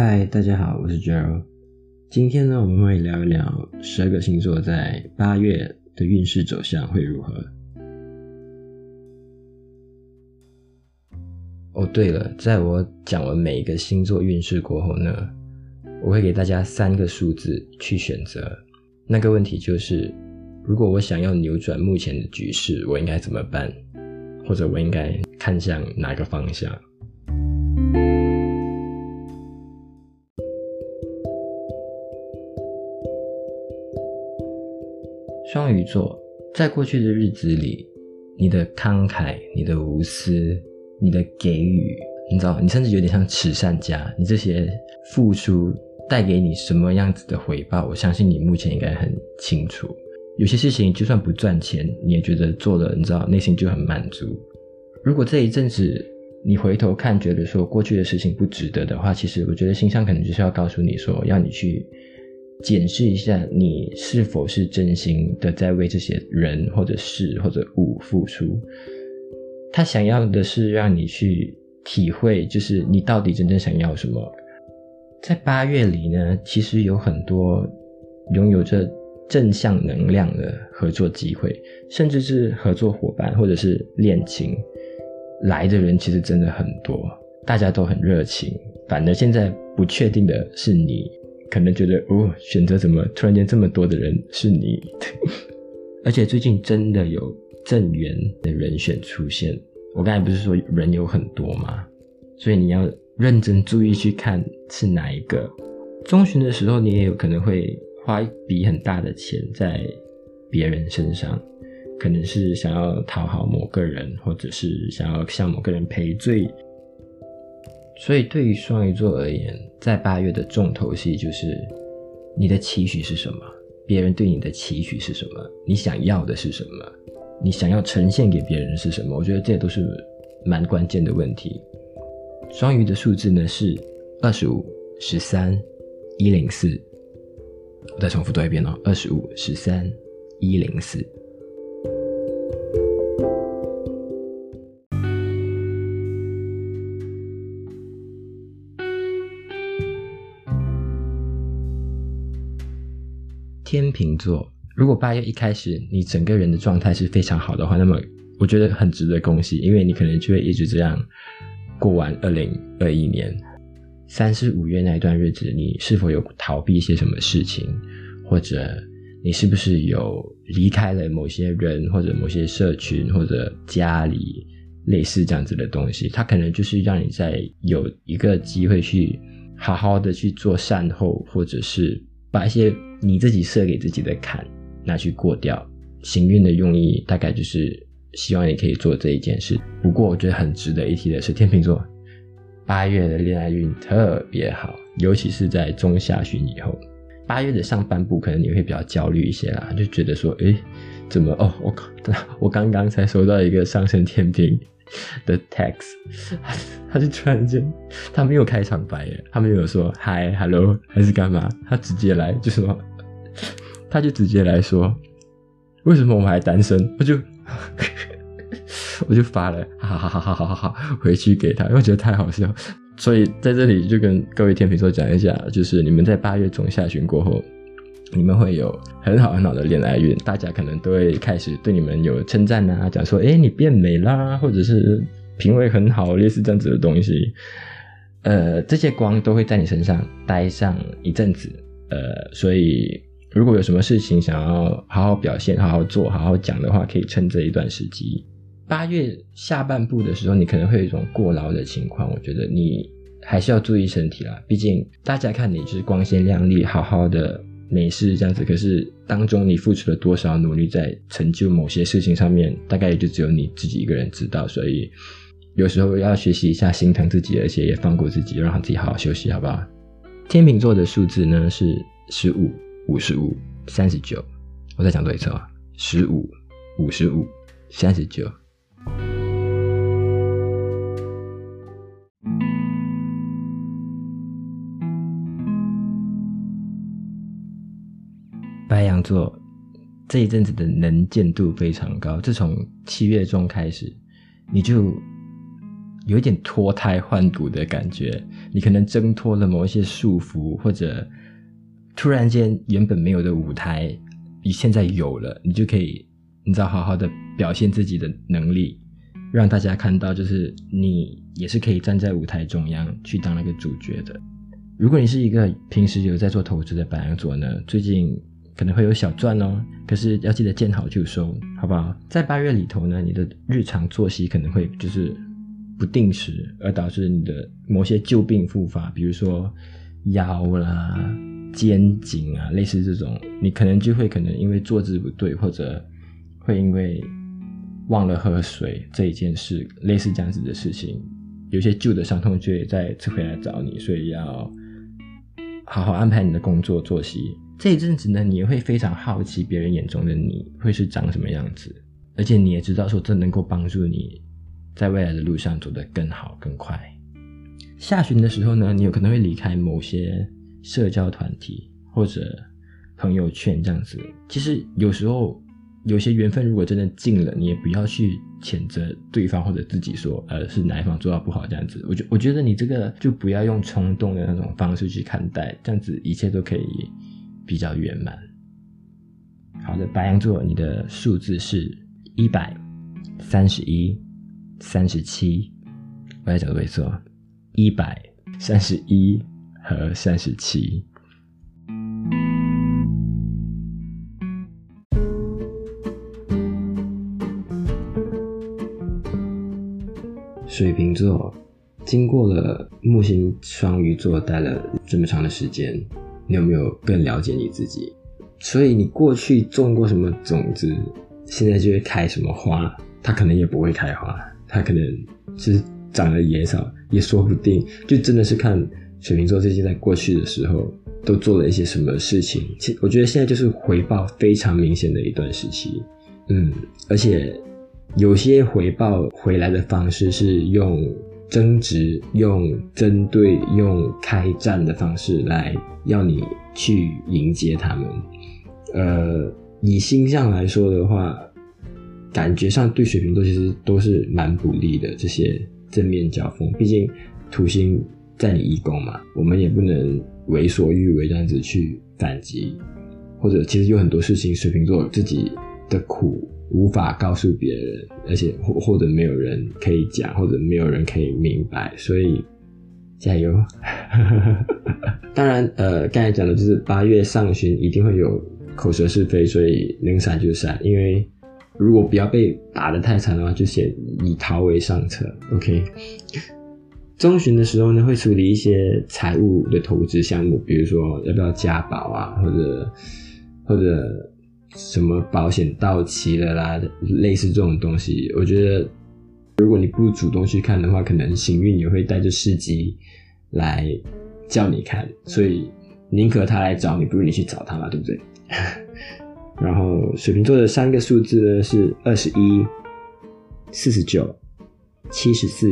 嗨，大家好，我是 Gerald。今天呢，我们会聊一聊十二个星座在八月的运势走向会如何。哦，对了，在我讲完每一个星座运势过后呢，我会给大家三个数字去选择。那个问题就是，如果我想要扭转目前的局势，我应该怎么办？或者我应该看向哪个方向？双鱼座，在过去的日子里，你的慷慨、你的无私、你的给予，你知道，你甚至有点像慈善家。你这些付出带给你什么样子的回报？我相信你目前应该很清楚。有些事情就算不赚钱，你也觉得做了，你知道，内心就很满足。如果这一阵子你回头看，觉得说过去的事情不值得的话，其实我觉得心上可能就是要告诉你说，要你去。检视一下，你是否是真心的在为这些人或者事或者物付出。他想要的是让你去体会，就是你到底真正想要什么。在八月里呢，其实有很多拥有着正向能量的合作机会，甚至是合作伙伴或者是恋情来的人，其实真的很多，大家都很热情。反而现在不确定的是你。可能觉得哦，选择怎么突然间这么多的人是你，而且最近真的有正缘的人选出现。我刚才不是说人有很多吗？所以你要认真注意去看是哪一个。中旬的时候，你也有可能会花一笔很大的钱在别人身上，可能是想要讨好某个人，或者是想要向某个人赔罪。所以，对于双鱼座而言，在八月的重头戏就是你的期许是什么？别人对你的期许是什么？你想要的是什么？你想要呈现给别人是什么？我觉得这都是蛮关键的问题。双鱼的数字呢是二十五、十三、一零四。我再重复多一遍哦，二十五、十三、一零四。天秤座，如果八月一开始你整个人的状态是非常好的话，那么我觉得很值得恭喜，因为你可能就会一直这样过完二零二一年。三四五月那一段日子，你是否有逃避一些什么事情，或者你是不是有离开了某些人，或者某些社群，或者家里类似这样子的东西？它可能就是让你在有一个机会去好好的去做善后，或者是把一些。你自己设给自己的坎，拿去过掉。行运的用意大概就是希望你可以做这一件事。不过我觉得很值得一提的是，天秤座八月的恋爱运特别好，尤其是在中下旬以后。八月的上半部可能你会比较焦虑一些啦，就觉得说，诶，怎么哦？我靠，我刚刚才收到一个上升天秤 的 text，他，就突然间，他没有开场白耶，他没有说 Hi，Hello 还是干嘛，他直接来就说。他就直接来说：“为什么我们还单身？”我就我就发了，哈哈哈哈哈哈哈，回去给他，因为我觉得太好笑。所以在这里就跟各位天秤座讲一下，就是你们在八月中下旬过后，你们会有很好很好的恋爱运，大家可能都会开始对你们有称赞啊，讲说：“诶，你变美啦，或者是品味很好，类似这样子的东西。”呃，这些光都会在你身上待上一阵子。呃，所以。如果有什么事情想要好好表现、好好做、好好讲的话，可以趁这一段时机。八月下半部的时候，你可能会有一种过劳的情况，我觉得你还是要注意身体啦。毕竟大家看你就是光鲜亮丽、好好的没事这样子，可是当中你付出了多少努力在成就某些事情上面，大概也就只有你自己一个人知道。所以有时候要学习一下心疼自己，而且也放过自己，让自己好好休息，好不好？天秤座的数字呢是十五。五十五、三十九，我再讲多一次啊！十五、五十五、三十九。白羊座这一阵子的能见度非常高，自从七月中开始，你就有一点脱胎换骨的感觉，你可能挣脱了某一些束缚，或者突然间原本没有的舞台，你现在有了，你就可以，你知道，好好的表现自己的能力，让大家看到，就是你也是可以站在舞台中央去当那个主角的。如果你是一个平时有在做投资的白羊座呢，最近可能会有小赚哦，可是要记得见好就收，好不好？在八月里头呢，你的日常作息可能会就是。不定时而导致你的某些旧病复发，比如说腰啦、肩颈啊，类似这种，你可能就会可能因为坐姿不对，或者会因为忘了喝水这一件事，类似这样子的事情，有些旧的伤痛就会再次回来找你，所以要好好安排你的工作作息。这一阵子呢，你也会非常好奇别人眼中的你会是长什么样子，而且你也知道说这能够帮助你。在未来的路上走得更好更快。下旬的时候呢，你有可能会离开某些社交团体或者朋友圈这样子。其实有时候有些缘分如果真的尽了，你也不要去谴责对方或者自己说，呃，是哪一方做到不好这样子。我觉我觉得你这个就不要用冲动的那种方式去看待，这样子一切都可以比较圆满。好的，白羊座，你的数字是一百三十一。三十七，我来找个位置，一百三十一和三十七。水瓶座经过了木星双鱼座待了这么长的时间，你有没有更了解你自己？所以你过去种过什么种子，现在就会开什么花，它可能也不会开花。它可能是长了野草，也说不定。就真的是看水瓶座最近在过去的时候都做了一些什么事情。其实我觉得现在就是回报非常明显的一段时期。嗯，而且有些回报回来的方式是用争执、用针对、用开战的方式来要你去迎接他们。呃，以星象来说的话。感觉上对水瓶座其实都是蛮不利的，这些正面交锋。毕竟土星在你一宫嘛，我们也不能为所欲为这样子去反击，或者其实有很多事情水瓶座自己的苦无法告诉别人，而且或或者没有人可以讲，或者没有人可以明白，所以加油。当然，呃，刚才讲的就是八月上旬一定会有口舌是非，所以能闪就闪，因为。如果不要被打得太惨的话，就写以逃为上策。OK，中旬的时候呢，会处理一些财务的投资项目，比如说要不要加保啊，或者或者什么保险到期了啦，类似这种东西。我觉得如果你不主动去看的话，可能行运也会带着事迹来叫你看，所以宁可他来找你，不如你去找他嘛，对不对？然后水瓶座的三个数字呢是二十一、四十九、七十四。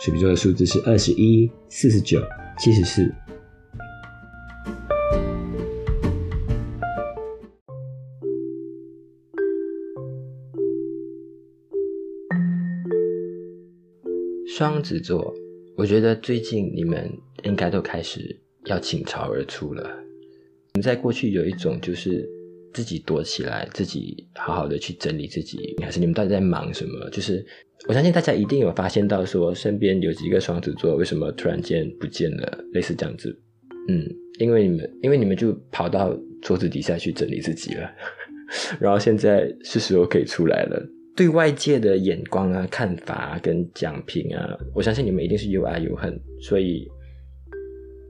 水瓶座的数字是二十一、四十九、七十四。双子座，我觉得最近你们应该都开始要倾巢而出了。你们在过去有一种就是。自己躲起来，自己好好的去整理自己，还是你们到底在忙什么？就是我相信大家一定有发现到，说身边有几个双子座为什么突然间不见了，类似这样子。嗯，因为你们，因为你们就跑到桌子底下去整理自己了，然后现在是时候可以出来了。对外界的眼光啊、看法、跟讲评啊，我相信你们一定是有爱有恨，所以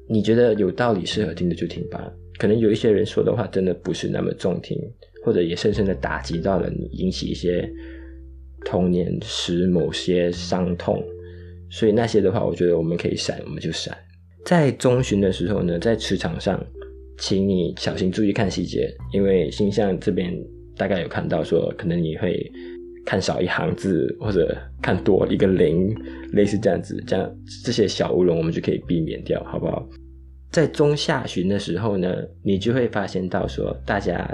你觉得有道理、适合听的就听吧。可能有一些人说的话真的不是那么中听，或者也深深的打击到了你，引起一些童年时某些伤痛，所以那些的话，我觉得我们可以闪，我们就闪。在中旬的时候呢，在磁场上，请你小心注意看细节，因为星象这边大概有看到说，可能你会看少一行字，或者看多一个零，类似这样子，这样这些小乌龙我们就可以避免掉，好不好？在中下旬的时候呢，你就会发现到说，大家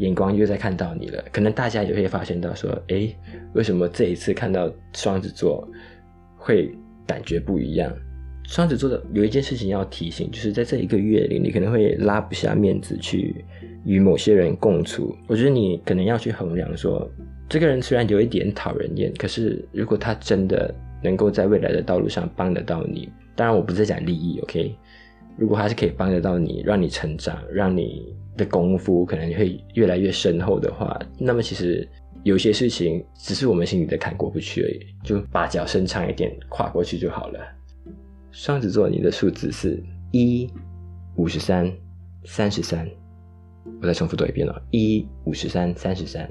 眼光又在看到你了。可能大家也会发现到说，诶，为什么这一次看到双子座会感觉不一样。双子座的有一件事情要提醒，就是在这一个月里，你可能会拉不下面子去与某些人共处。我觉得你可能要去衡量说，这个人虽然有一点讨人厌，可是如果他真的能够在未来的道路上帮得到你，当然我不是在讲利益，OK？如果他是可以帮得到你，让你成长，让你的功夫可能会越来越深厚的话，那么其实有些事情只是我们心里的坎过不去而已，就把脚伸长一点跨过去就好了。双子座，你的数字是一、五十三、三十三。我再重复多一遍了：一、五十三、三十三。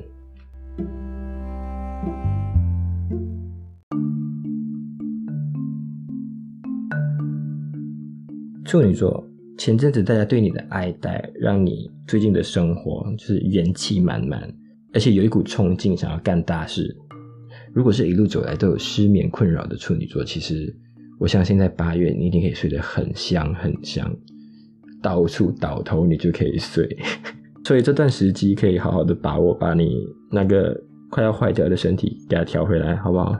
处女座，前阵子大家对你的爱戴，让你最近的生活就是元气满满，而且有一股冲劲想要干大事。如果是一路走来都有失眠困扰的处女座，其实。我相信在八月，你一定可以睡得很香很香，到处倒头你就可以睡。所以这段时机可以好好的把握，把你那个快要坏掉的身体给它调回来，好不好？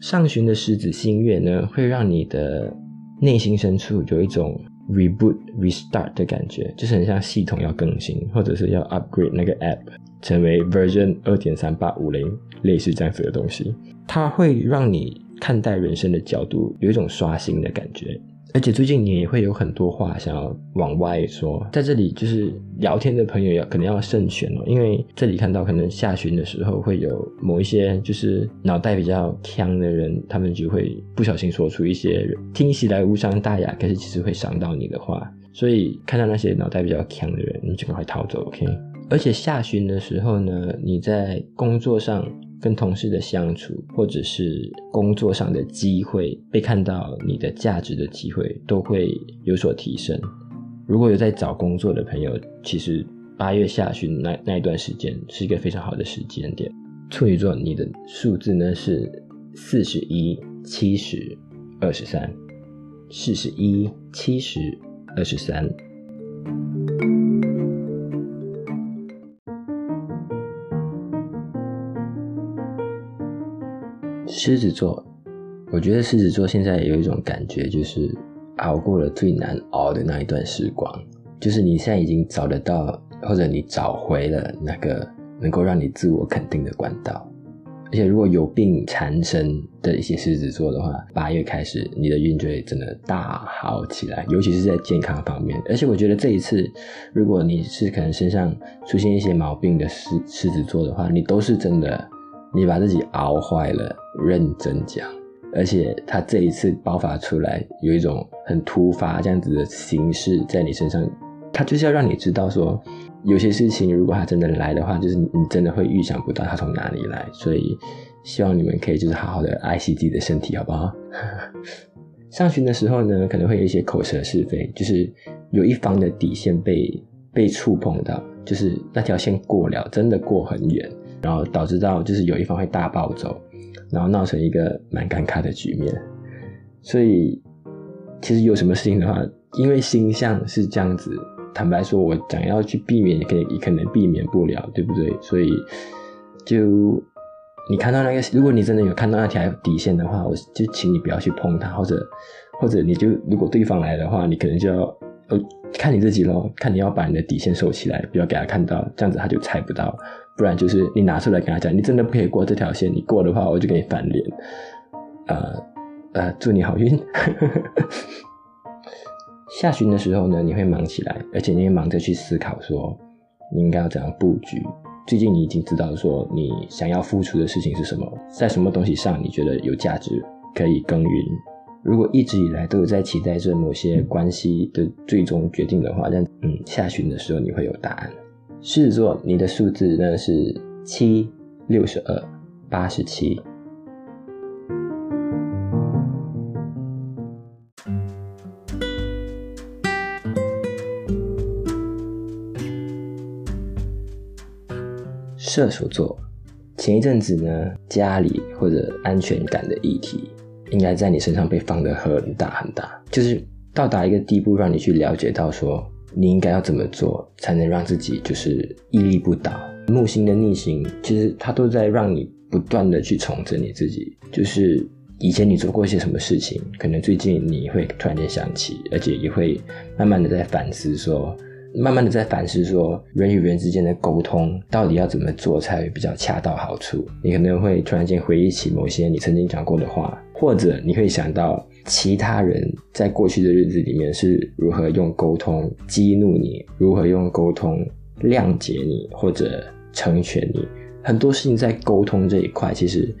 上旬的狮子新月呢，会让你的内心深处有一种 reboot restart 的感觉，就是很像系统要更新，或者是要 upgrade 那个 app 成为 version 二点三八五零，类似这样子的东西，它会让你。看待人生的角度有一种刷新的感觉，而且最近你也会有很多话想要往外说，在这里就是聊天的朋友要可能要慎选哦，因为这里看到可能下旬的时候会有某一些就是脑袋比较锵的人，他们就会不小心说出一些听起来无伤大雅，可是其实会伤到你的话，所以看到那些脑袋比较锵的人，你就赶快逃走，OK？而且下旬的时候呢，你在工作上。跟同事的相处，或者是工作上的机会，被看到你的价值的机会，都会有所提升。如果有在找工作的朋友，其实八月下旬那那一段时间是一个非常好的时间点。处女座，你的数字呢是四十一、七十、二十三，四十一、七十、二十三。狮子座，我觉得狮子座现在有一种感觉，就是熬过了最难熬的那一段时光，就是你现在已经找得到，或者你找回了那个能够让你自我肯定的管道。而且如果有病缠身的一些狮子座的话，八月开始你的运就会真的大好起来，尤其是在健康方面。而且我觉得这一次，如果你是可能身上出现一些毛病的狮狮子座的话，你都是真的。你把自己熬坏了，认真讲，而且他这一次爆发出来，有一种很突发这样子的形式在你身上，他就是要让你知道说，有些事情如果他真的来的话，就是你真的会预想不到他从哪里来，所以希望你们可以就是好好的爱惜自己的身体，好不好？上旬的时候呢，可能会有一些口舌是非，就是有一方的底线被被触碰到，就是那条线过了，真的过很远。然后导致到就是有一方会大暴走，然后闹成一个蛮尴尬的局面。所以其实有什么事情的话，因为星象是这样子，坦白说，我想要去避免，也可以也可能避免不了，对不对？所以就你看到那个，如果你真的有看到那条底线的话，我就请你不要去碰它，或者 或者你就如果对方来的话，你可能就要呃看你自己咯，看你要把你的底线收起来，不要给他看到，这样子他就猜不到。不然就是你拿出来跟他讲，你真的不可以过这条线，你过的话我就给你翻脸。呃呃，祝你好运。下旬的时候呢，你会忙起来，而且你会忙着去思考说你应该要怎样布局。最近你已经知道说你想要付出的事情是什么，在什么东西上你觉得有价值可以耕耘。如果一直以来都有在期待着某些关系的最终决定的话，那嗯，下旬的时候你会有答案。狮子座，你的数字呢是七、六十二、八十七。射手座，前一阵子呢，家里或者安全感的议题，应该在你身上被放得很大很大，就是到达一个地步，让你去了解到说。你应该要怎么做才能让自己就是屹立不倒？木星的逆行，其实它都在让你不断的去重整你自己，就是以前你做过一些什么事情，可能最近你会突然间想起，而且也会慢慢的在反思说，慢慢的在反思说，人与人之间的沟通到底要怎么做才会比较恰到好处。你可能会突然间回忆起某些你曾经讲过的话，或者你会想到其他人在过去的日子里面是如何用沟通激怒你，如何用沟通谅解你，或者成全你。很多事情在沟通这一块，其实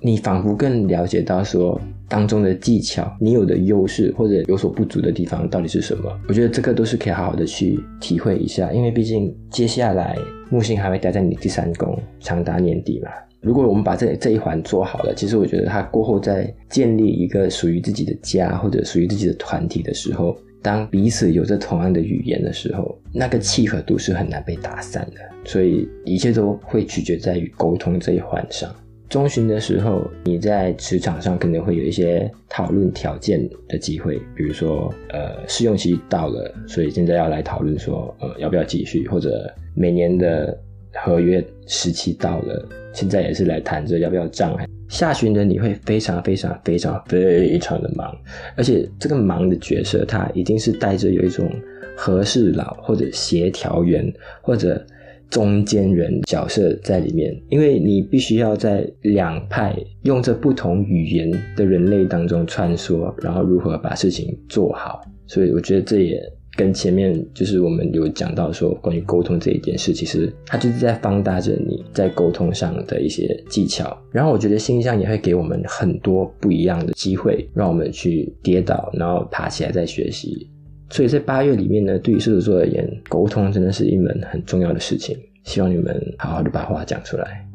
你仿佛更了解到说当中的技巧，你有的优势或者有所不足的地方到底是什么。我觉得这个都是可以好好的去体会一下，因为毕竟接下来木星还会待在你第三宫，长达年底嘛。如果我们把这这一环做好了，其实我觉得他过后在建立一个属于自己的家或者属于自己的团体的时候。当彼此有着同样的语言的时候，那个契合度是很难被打散的。所以一切都会取决在于沟通这一环上。中旬的时候，你在职场上可能会有一些讨论条件的机会，比如说，呃，试用期到了，所以现在要来讨论说，呃，要不要继续，或者每年的合约时期到了，现在也是来谈着要不要涨。下旬的你会非常非常非常非常的忙，而且这个忙的角色，它一定是带着有一种和事佬或者协调员或者中间人角色在里面，因为你必须要在两派用着不同语言的人类当中穿梭，然后如何把事情做好，所以我觉得这也。跟前面就是我们有讲到说，关于沟通这一件事，其实它就是在放大着你在沟通上的一些技巧。然后我觉得星象也会给我们很多不一样的机会，让我们去跌倒，然后爬起来再学习。所以在八月里面呢，对于射手座而言，沟通真的是一门很重要的事情。希望你们好好的把话讲出来。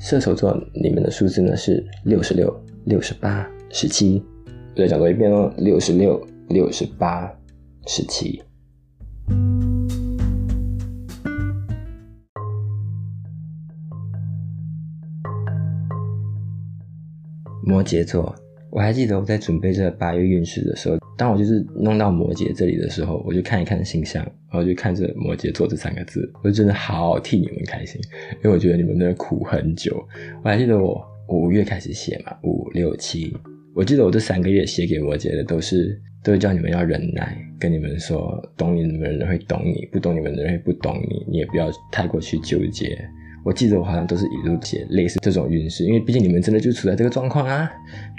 射手座，你们的数字呢是六十六、六十八、十七。再讲多一遍哦，六十六、六十八。十七，摩羯座，我还记得我在准备这八月运势的时候，当我就是弄到摩羯这里的时候，我就看一看星象，然后就看着摩羯座这三个字，我就真的好替你们开心，因为我觉得你们真的苦很久。我还记得我五月开始写嘛，五六七，我记得我这三个月写给摩羯的都是。都是叫你们要忍耐，跟你们说，懂你们的人会懂你，不懂你们的人会不懂你，你也不要太过去纠结。我记得我好像都是一路写类似这种运势，因为毕竟你们真的就处在这个状况啊。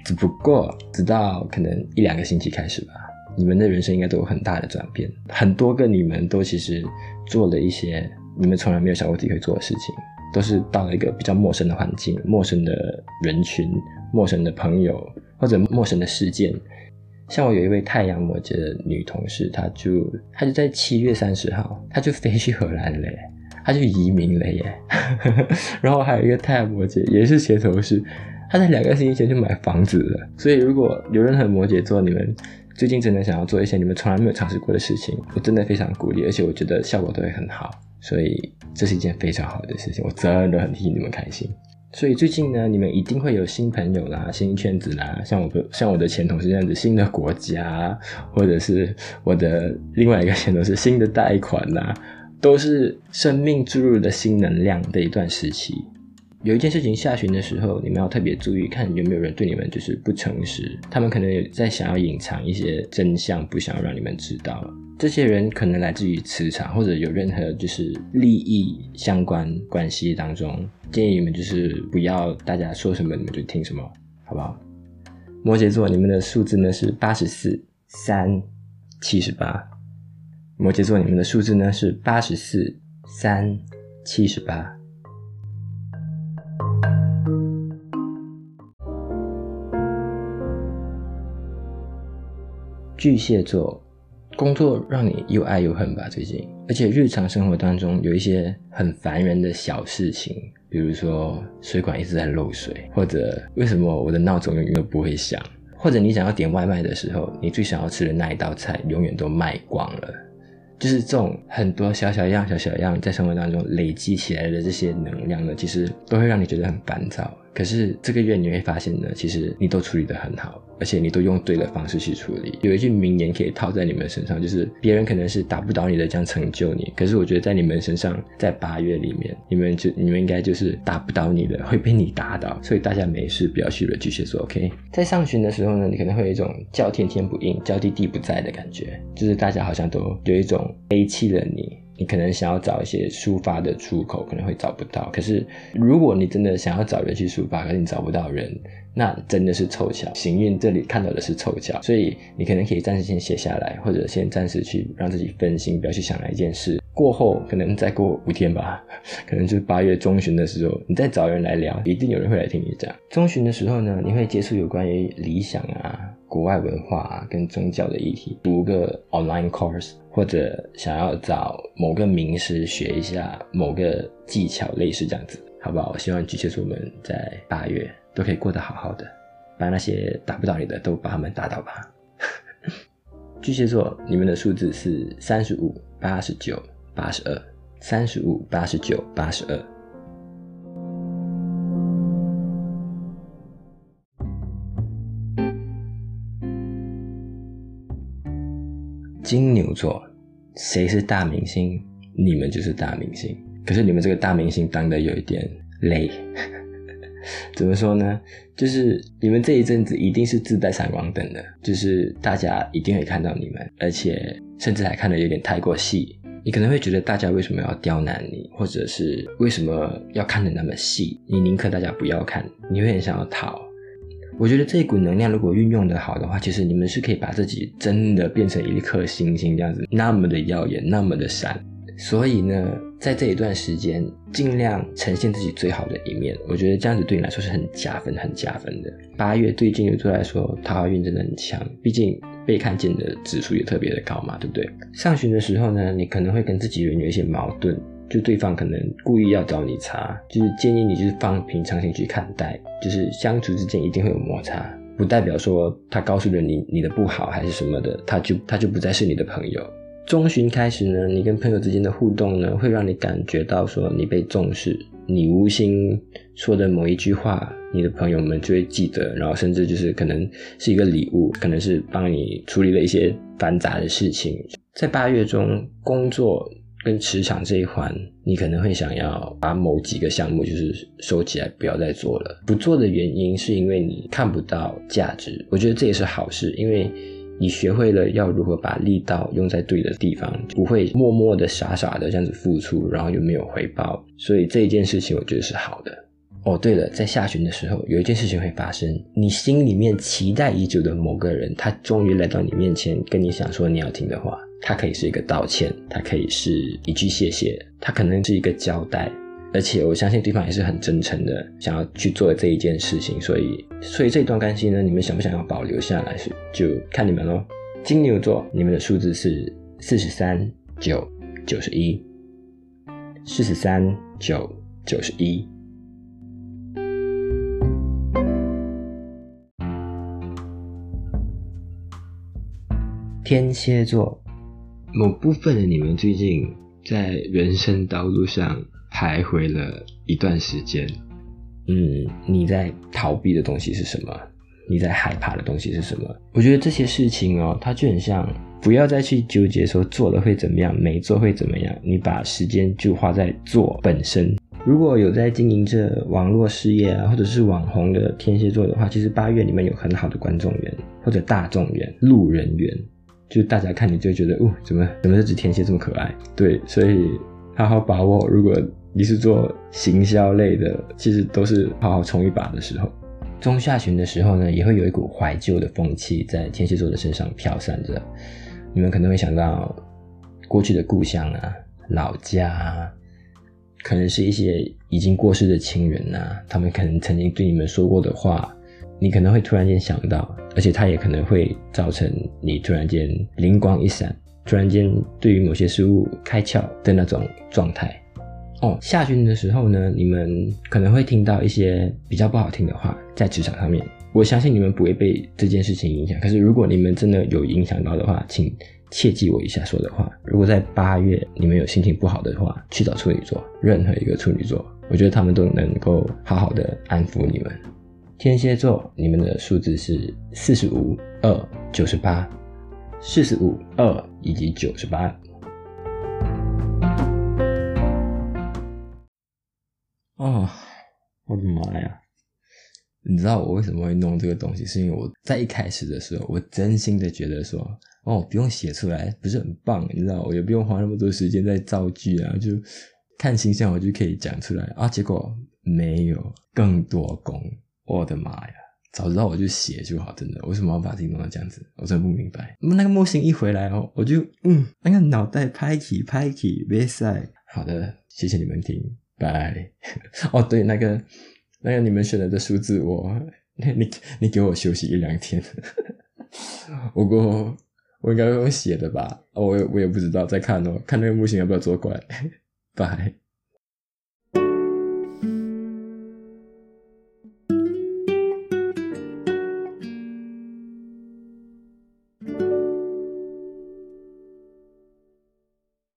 只不过直到可能一两个星期开始吧，你们的人生应该都有很大的转变。很多个你们都其实做了一些你们从来没有想过自己会做的事情，都是到了一个比较陌生的环境、陌生的人群、陌生的朋友或者陌生的事件。像我有一位太阳摩羯的女同事，她就她就在七月三十号，她就飞去荷兰了耶，她就移民了耶。然后还有一个太阳摩羯，也是协头师，她在两个星期前就买房子了。所以如果有任何摩羯座，你们最近真的想要做一些你们从来没有尝试过的事情，我真的非常鼓励，而且我觉得效果都会很好。所以这是一件非常好的事情，我真的很替你们开心。所以最近呢，你们一定会有新朋友啦、新圈子啦，像我的像我的前同事这样子，新的国家，或者是我的另外一个前同事新的贷款啦，都是生命注入的新能量的一段时期。有一件事情下旬的时候，你们要特别注意，看有没有人对你们就是不诚实，他们可能有在想要隐藏一些真相，不想要让你们知道。这些人可能来自于磁场，或者有任何就是利益相关关系当中，建议你们就是不要大家说什么你们就听什么，好不好？摩羯座，你们的数字呢是八十四、三、七十八。摩羯座，你们的数字呢是八十四、三、七十八。巨蟹座，工作让你又爱又恨吧？最近，而且日常生活当中有一些很烦人的小事情，比如说水管一直在漏水，或者为什么我的闹钟永远都不会响，或者你想要点外卖的时候，你最想要吃的那一道菜永远都卖光了。就是这种很多小小样、小小样在生活当中累积起来的这些能量呢，其实都会让你觉得很烦躁。可是这个月你会发现呢，其实你都处理得很好，而且你都用对的方式去处理。有一句名言可以套在你们身上，就是别人可能是打不倒你的，将成就你。可是我觉得在你们身上，在八月里面，你们就你们应该就是打不倒你的，会被你打倒。所以大家没事不要去惹巨蟹座，OK？在上旬的时候呢，你可能会有一种叫天天不应，叫地地不在的感觉，就是大家好像都有一种背弃了你。你可能想要找一些抒发的出口，可能会找不到。可是，如果你真的想要找人去抒发，可是你找不到人，那真的是凑巧。行运这里看到的是凑巧，所以你可能可以暂时先写下来，或者先暂时去让自己分心，不要去想那一件事。过后可能再过五天吧，可能就是八月中旬的时候，你再找人来聊，一定有人会来听你讲。中旬的时候呢，你会接触有关于理想啊。国外文化啊，跟宗教的议题，读个 online course，或者想要找某个名师学一下某个技巧，类似这样子，好不好？我希望巨蟹座们在八月都可以过得好好的，把那些打不倒你的都把他们打倒吧。巨蟹座，你们的数字是三十五、八十九、八十二，三十五、八十九、八十二。金牛座，谁是大明星？你们就是大明星。可是你们这个大明星当的有一点累，怎么说呢？就是你们这一阵子一定是自带闪光灯的，就是大家一定会看到你们，而且甚至还看得有点太过细。你可能会觉得大家为什么要刁难你，或者是为什么要看得那么细？你宁可大家不要看，你会很想要逃。我觉得这一股能量如果运用得好的话，其实你们是可以把自己真的变成一颗星星这样子，那么的耀眼，那么的闪。所以呢，在这一段时间，尽量呈现自己最好的一面。我觉得这样子对你来说是很加分、很加分的。八月对金牛座来说，桃花运真的很强，毕竟被看见的指数也特别的高嘛，对不对？上旬的时候呢，你可能会跟自己人有一些矛盾。就对方可能故意要找你茬，就是建议你就是放平常心去看待，就是相处之间一定会有摩擦，不代表说他告诉了你你的不好还是什么的，他就他就不再是你的朋友。中旬开始呢，你跟朋友之间的互动呢，会让你感觉到说你被重视，你无心说的某一句话，你的朋友们就会记得，然后甚至就是可能是一个礼物，可能是帮你处理了一些繁杂的事情。在八月中工作。跟职场这一环，你可能会想要把某几个项目就是收起来，不要再做了。不做的原因是因为你看不到价值。我觉得这也是好事，因为你学会了要如何把力道用在对的地方，不会默默的、傻傻的这样子付出，然后又没有回报。所以这一件事情，我觉得是好的。哦，对了，在下旬的时候，有一件事情会发生，你心里面期待已久的某个人，他终于来到你面前，跟你想说你要听的话。他可以是一个道歉，他可以是一句谢谢，他可能是一个交代，而且我相信对方也是很真诚的，想要去做这一件事情，所以，所以这段关系呢，你们想不想要保留下来，是就看你们喽。金牛座，你们的数字是四十三、九、九十一，四十三、九、九十一。天蝎座。某部分的你们最近在人生道路上徘徊了一段时间，嗯，你在逃避的东西是什么？你在害怕的东西是什么？我觉得这些事情哦，它就很像，不要再去纠结说做了会怎么样，没做会怎么样，你把时间就花在做本身。如果有在经营着网络事业啊，或者是网红的天蝎座的话，其实八月里面有很好的观众缘或者大众缘、路人缘。就大家看你就觉得，哦，怎么怎么这只天蝎这么可爱？对，所以好好把握。如果你是做行销类的，其实都是好好冲一把的时候。中下旬的时候呢，也会有一股怀旧的风气在天蝎座的身上飘散着。你们可能会想到过去的故乡啊、老家啊，可能是一些已经过世的亲人啊，他们可能曾经对你们说过的话。你可能会突然间想到，而且它也可能会造成你突然间灵光一闪，突然间对于某些事物开窍的那种状态。哦，下旬的时候呢，你们可能会听到一些比较不好听的话在职场上面。我相信你们不会被这件事情影响，可是如果你们真的有影响到的话，请切记我以下说的话。如果在八月你们有心情不好的话，去找处女座，任何一个处女座。我觉得他们都能够好好的安抚你们。天蝎座，你们的数字是四十五、二、九十八，四十五、二以及九十八。哦，我的妈呀！你知道我为什么会弄这个东西？是因为我在一开始的时候，我真心的觉得说，哦，不用写出来，不是很棒，你知道，我也不用花那么多时间在造句啊，就看形象我就可以讲出来啊。结果没有更多功，我的妈呀！早知道我就写就好，真的，为什么要把自己弄成这样子？我真的不明白。那个模型一回来哦，我就嗯，那个脑袋拍起拍起，别塞。好的，谢谢你们听，拜。哦，对，那个。那个你们选的的数字我，你你你给我休息一两天，不过我应该会写的吧？我也我也不知道，在看哦，看那个木星要不要做怪，拜。